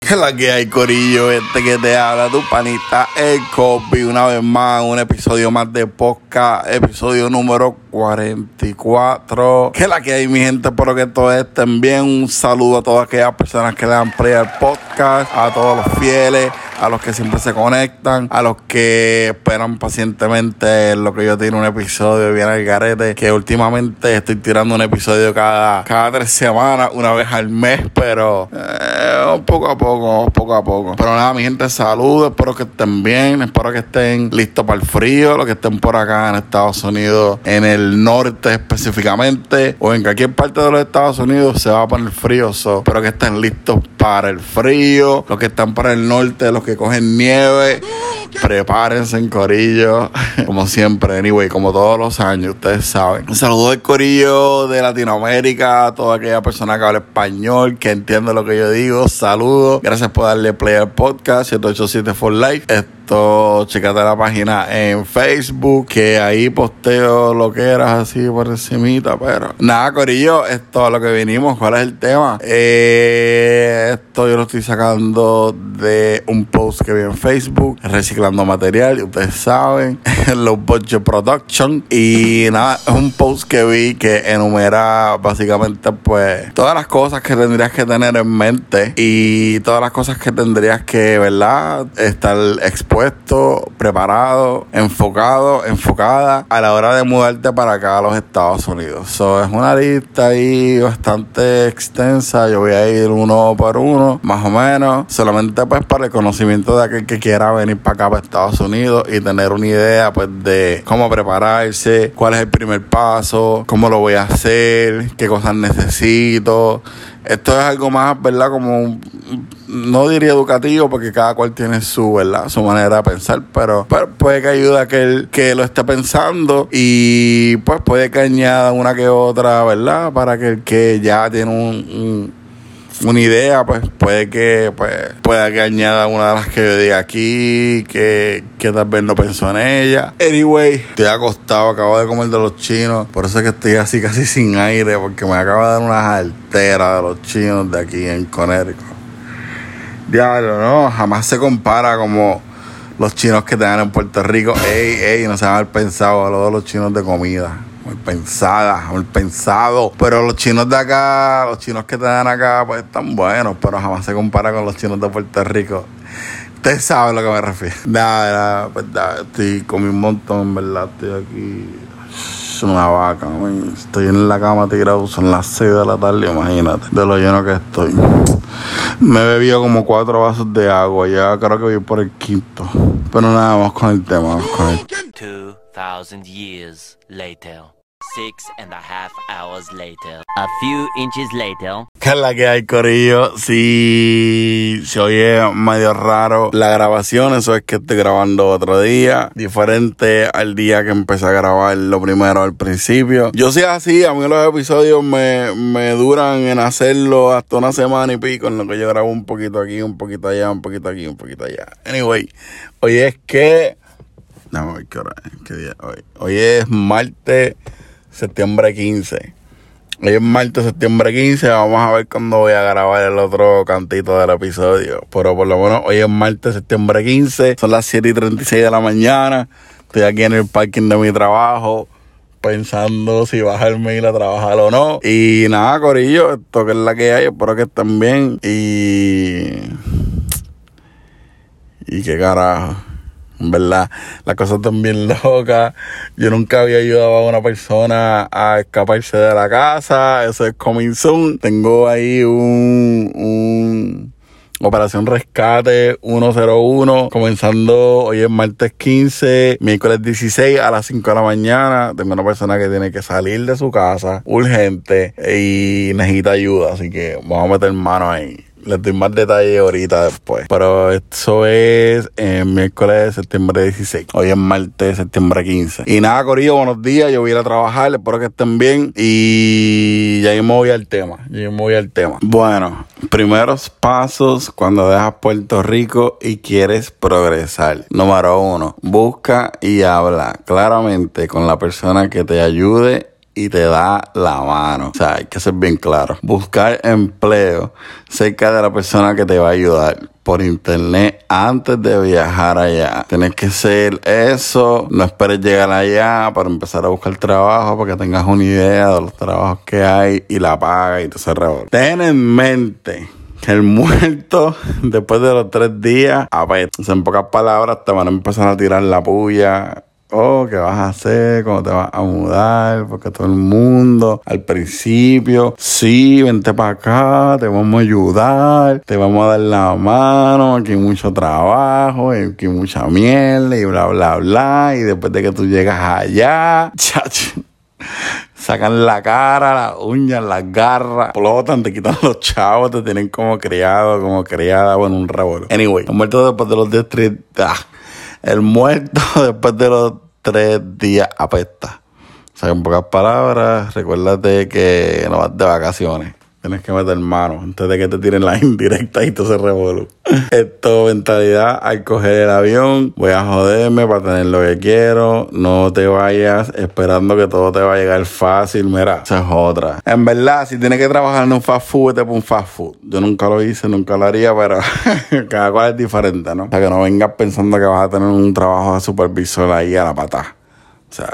¿Qué es la que hay, Corillo? Este que te habla, tu panita, el copy. Una vez más, un episodio más de podcast, episodio número 44. ¿Qué es la que hay, mi gente? Espero que todos estén bien. Un saludo a todas aquellas personas que le dan play al podcast, a todos los fieles a los que siempre se conectan, a los que esperan pacientemente lo que yo tiro un episodio bien al garete, que últimamente estoy tirando un episodio cada, cada tres semanas, una vez al mes, pero eh, poco a poco, poco a poco. Pero nada, mi gente, saludos, espero que estén bien, espero que estén listos para el frío, los que estén por acá en Estados Unidos, en el norte específicamente, o en cualquier parte de los Estados Unidos se va a poner frío, so, espero que estén listos para el frío, los que están para el norte, los que cogen nieve, prepárense en corillo, como siempre, anyway, como todos los años, ustedes saben. Un saludo al corillo de Latinoamérica, a toda aquella persona que habla español, que entiende lo que yo digo, saludos, gracias por darle play al podcast 787 for Life. Esto, checate la página en Facebook, que ahí posteo lo que eras así por encimita, pero nada, Corillo, esto a lo que vinimos, ¿cuál es el tema? Eh, esto yo lo estoy sacando de un post que vi en Facebook, reciclando material, y ustedes saben, los Budget Production, y nada, es un post que vi que enumera básicamente pues todas las cosas que tendrías que tener en mente y todas las cosas que tendrías que, ¿verdad? Estar expuesto preparado, enfocado, enfocada a la hora de mudarte para acá a los Estados Unidos. So, es una lista ahí bastante extensa. Yo voy a ir uno por uno, más o menos. Solamente pues para el conocimiento de aquel que quiera venir para acá, para Estados Unidos y tener una idea pues de cómo prepararse, cuál es el primer paso, cómo lo voy a hacer, qué cosas necesito. Esto es algo más, ¿verdad? Como no diría educativo porque cada cual tiene su, ¿verdad? Su manera de pensar, pero, puede que ayude a que él que lo esté pensando y pues puede que añada una que otra, ¿verdad? Para que el que ya tiene un, una idea, pues puede que pues pueda que añada una de las que yo diga aquí, que, que tal vez no pensó en ella. Anyway, estoy acostado, acabo de comer de los chinos, por eso es que estoy así casi sin aire, porque me acaba de dar unas alteras de los chinos de aquí en Connecticut. Diablo, no, jamás se compara como los chinos que te dan en Puerto Rico. Ey, ey, no se van a haber pensado a los chinos de comida. Muy pensada, muy pensado. Pero los chinos de acá, los chinos que te dan acá, pues están buenos, pero jamás se compara con los chinos de Puerto Rico. Ustedes saben a lo que me refiero. Nada, nada, pues estoy con un montón, verdad, estoy aquí una vaca. Estoy en la cama tirado, son las 6 de la tarde, imagínate, de lo lleno que estoy. Me he bebido como cuatro vasos de agua, ya creo que voy por el quinto. Pero nada, vamos con el tema, vamos con el 2000 years later. Six and a half hours later. A few inches later. ¿Qué es la que hay, Corillo? Si se oye medio raro la grabación, eso es que estoy grabando otro día, diferente al día que empecé a grabar lo primero al principio. Yo soy así, a mí los episodios me, me duran en hacerlo hasta una semana y pico, en lo que yo grabo un poquito aquí, un poquito allá, un poquito aquí, un poquito allá. Anyway, hoy es que... No, ¿qué hora? ¿Qué día hoy? Hoy es martes septiembre 15. Hoy es martes, septiembre 15. Vamos a ver cuándo voy a grabar el otro cantito del episodio. Pero por lo menos hoy es martes, septiembre 15. Son las 7 y 36 de la mañana. Estoy aquí en el parking de mi trabajo. Pensando si bajarme y ir a trabajar o no. Y nada, Corillo, esto que es la que hay. Espero que estén bien. Y. Y qué carajo. Verdad, las cosas están bien locas. Yo nunca había ayudado a una persona a escaparse de la casa. Eso es coming soon. Tengo ahí un, un Operación Rescate 101, comenzando hoy es martes 15, miércoles 16 a las 5 de la mañana. Tengo una persona que tiene que salir de su casa urgente y necesita ayuda, así que vamos a meter mano ahí. Les doy más detalles ahorita después. Pero eso es en miércoles septiembre 16. Hoy es martes, septiembre 15. Y nada, Corillo, buenos días. Yo voy a ir a trabajar. Espero que estén bien. Y ya me voy al tema. Ya me voy al tema. Bueno, primeros pasos cuando dejas Puerto Rico y quieres progresar. Número uno, busca y habla claramente con la persona que te ayude y te da la mano. O sea, hay que ser bien claro. Buscar empleo cerca de la persona que te va a ayudar por internet antes de viajar allá. Tienes que ser eso. No esperes llegar allá para empezar a buscar trabajo para que tengas una idea de los trabajos que hay y la paga y te se Ten en mente que el muerto, después de los tres días, a ver, en pocas palabras, te van a empezar a tirar la puya oh, ¿qué vas a hacer? ¿Cómo te vas a mudar? Porque todo el mundo al principio, sí, vente para acá, te vamos a ayudar, te vamos a dar la mano, aquí hay mucho trabajo, aquí hay mucha mierda y bla, bla, bla. Y después de que tú llegas allá, chacho sacan la cara, las uñas, las garras, explotan, te quitan los chavos, te tienen como criado, como criada, bueno, un revuelo. Anyway, el muerto después de los 10 ah, el muerto después de los tres días apesta. O sea, en pocas palabras, recuérdate que no vas de vacaciones. Tienes que meter mano antes de que te tiren la indirecta y todo se revuelve. Esto, mentalidad, al coger el avión, voy a joderme para tener lo que quiero. No te vayas esperando que todo te va a llegar fácil. Mira, esa es otra. En verdad, si tienes que trabajar en un fast food, te un fast food. Yo nunca lo hice, nunca lo haría, pero cada cual es diferente, ¿no? O sea, que no vengas pensando que vas a tener un trabajo de supervisor ahí a la pata. O sea,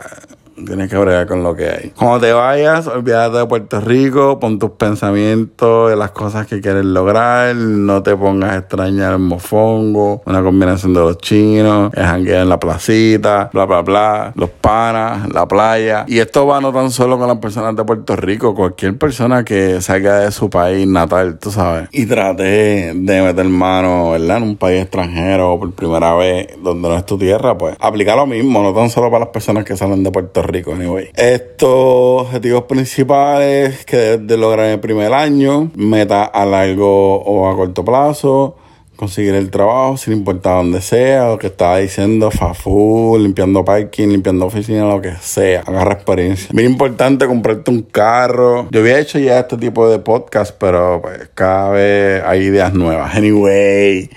Tienes que bregar con lo que hay. Cuando te vayas, olvídate de Puerto Rico, pon tus pensamientos de las cosas que quieres lograr, no te pongas a extrañar el mofongo, una combinación de los chinos, el jangueo en la placita, bla, bla, bla, los panas, la playa. Y esto va no tan solo con las personas de Puerto Rico, cualquier persona que salga de su país natal, tú sabes, y trate de meter mano, ¿verdad? En un país extranjero por primera vez, donde no es tu tierra, pues aplica lo mismo, no tan solo para las personas que salen de Puerto Rico, anyway. Estos objetivos principales que de lograr en el primer año, meta a largo o a corto plazo, conseguir el trabajo sin importar dónde sea, lo que estaba diciendo, fafu, limpiando parking, limpiando oficina, lo que sea, agarra experiencia. Bien importante comprarte un carro. Yo había hecho ya este tipo de podcast, pero pues cada vez hay ideas nuevas. Anyway,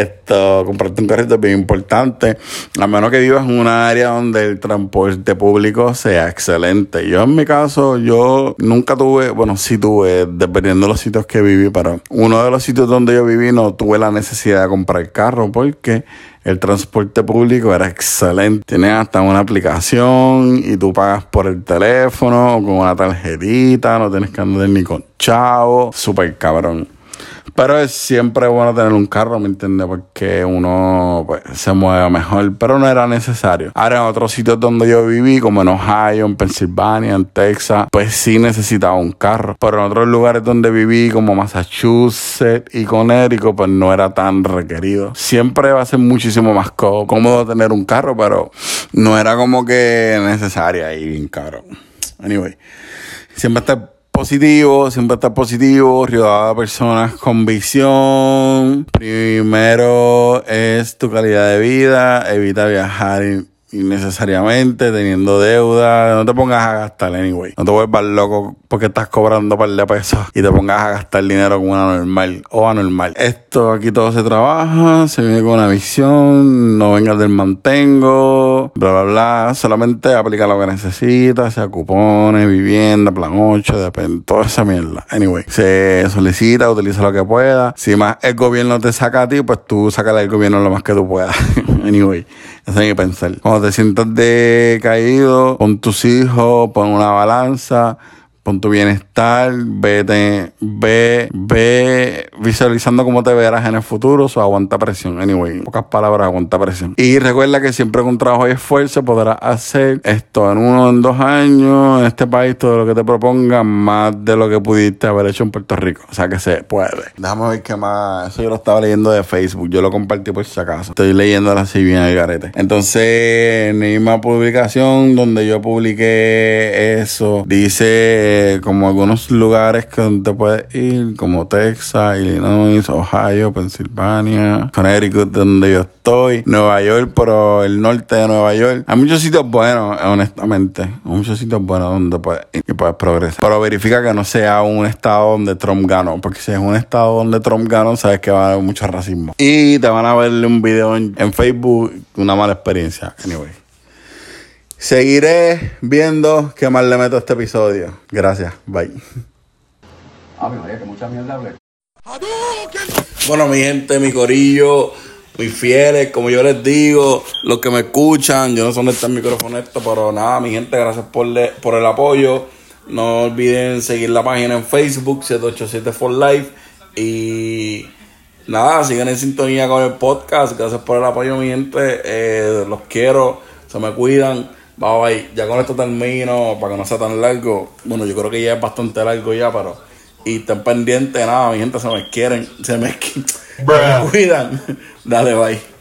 esto, comprarte un carrito es bien importante, a menos que vivas en una área donde el transporte público sea excelente. Yo en mi caso, yo nunca tuve, bueno, sí tuve, dependiendo de los sitios que viví, pero uno de los sitios donde yo viví no tuve la necesidad de comprar carro porque el transporte público era excelente. Tienes hasta una aplicación y tú pagas por el teléfono o con una tarjetita, no tienes que andar ni con chavo. Súper cabrón. Pero es siempre bueno tener un carro, ¿me entiendes? Porque uno pues, se mueve mejor, pero no era necesario. Ahora en otros sitios donde yo viví, como en Ohio, en Pensilvania, en Texas, pues sí necesitaba un carro. Pero en otros lugares donde viví, como Massachusetts y Connecticut, pues no era tan requerido. Siempre va a ser muchísimo más cómodo tener un carro, pero no era como que necesaria y bien caro. Anyway, siempre está positivo, siempre estar positivo, rodeado de personas con visión. Primero es tu calidad de vida, evita viajar innecesariamente, teniendo deuda. No te pongas a gastar, anyway. No te vuelvas loco porque estás cobrando un par de pesos y te pongas a gastar dinero con una normal o anormal. Esto aquí todo se trabaja, se viene con una visión, no vengas del mantengo, bla, bla, bla. Solamente aplica lo que necesitas, sea cupones, vivienda, plan 8, depende, toda esa mierda. Anyway, se solicita, utiliza lo que pueda. Si más el gobierno te saca a ti, pues tú sácale al gobierno lo más que tú puedas. anyway, eso hay que pensar. Cuando te sientas decaído, pon tus hijos, pon una balanza pon tu bienestar, vete, ve, ve visualizando cómo te verás en el futuro, o aguanta presión. Anyway, en pocas palabras, aguanta presión. Y recuerda que siempre con trabajo y esfuerzo podrás hacer esto en uno o en dos años, en este país, todo lo que te proponga, más de lo que pudiste haber hecho en Puerto Rico. O sea que se puede. Déjame ver qué más. Eso yo lo estaba leyendo de Facebook, yo lo compartí por si acaso. Estoy leyendo así bien el garete. Entonces, en la misma publicación donde yo publiqué eso, dice como algunos lugares que te puedes ir, como Texas, Illinois, Ohio, Pensilvania, Connecticut, donde yo estoy, Nueva York, pero el norte de Nueva York. Hay muchos sitios buenos, honestamente. Hay muchos sitios buenos donde puedes ir y puedes progresar. Pero verifica que no sea un estado donde Trump ganó, porque si es un estado donde Trump ganó, sabes que va a haber mucho racismo. Y te van a ver un video en Facebook, una mala experiencia. Anyway. Seguiré viendo qué más le meto a este episodio. Gracias, bye. Bueno, mi gente, mi corillo, mis fieles, como yo les digo, los que me escuchan, yo no sé dónde está el micrófono esto, pero nada, mi gente, gracias por, le- por el apoyo. No olviden seguir la página en Facebook, 787 for Life. Y nada, sigan en sintonía con el podcast. Gracias por el apoyo, mi gente. Eh, los quiero, se me cuidan. Bye bye. Ya con esto termino, para que no sea tan largo. Bueno, yo creo que ya es bastante largo ya, pero. Y estén pendientes, nada, mi gente, se me quieren, se me, se me cuidan. Dale, bye.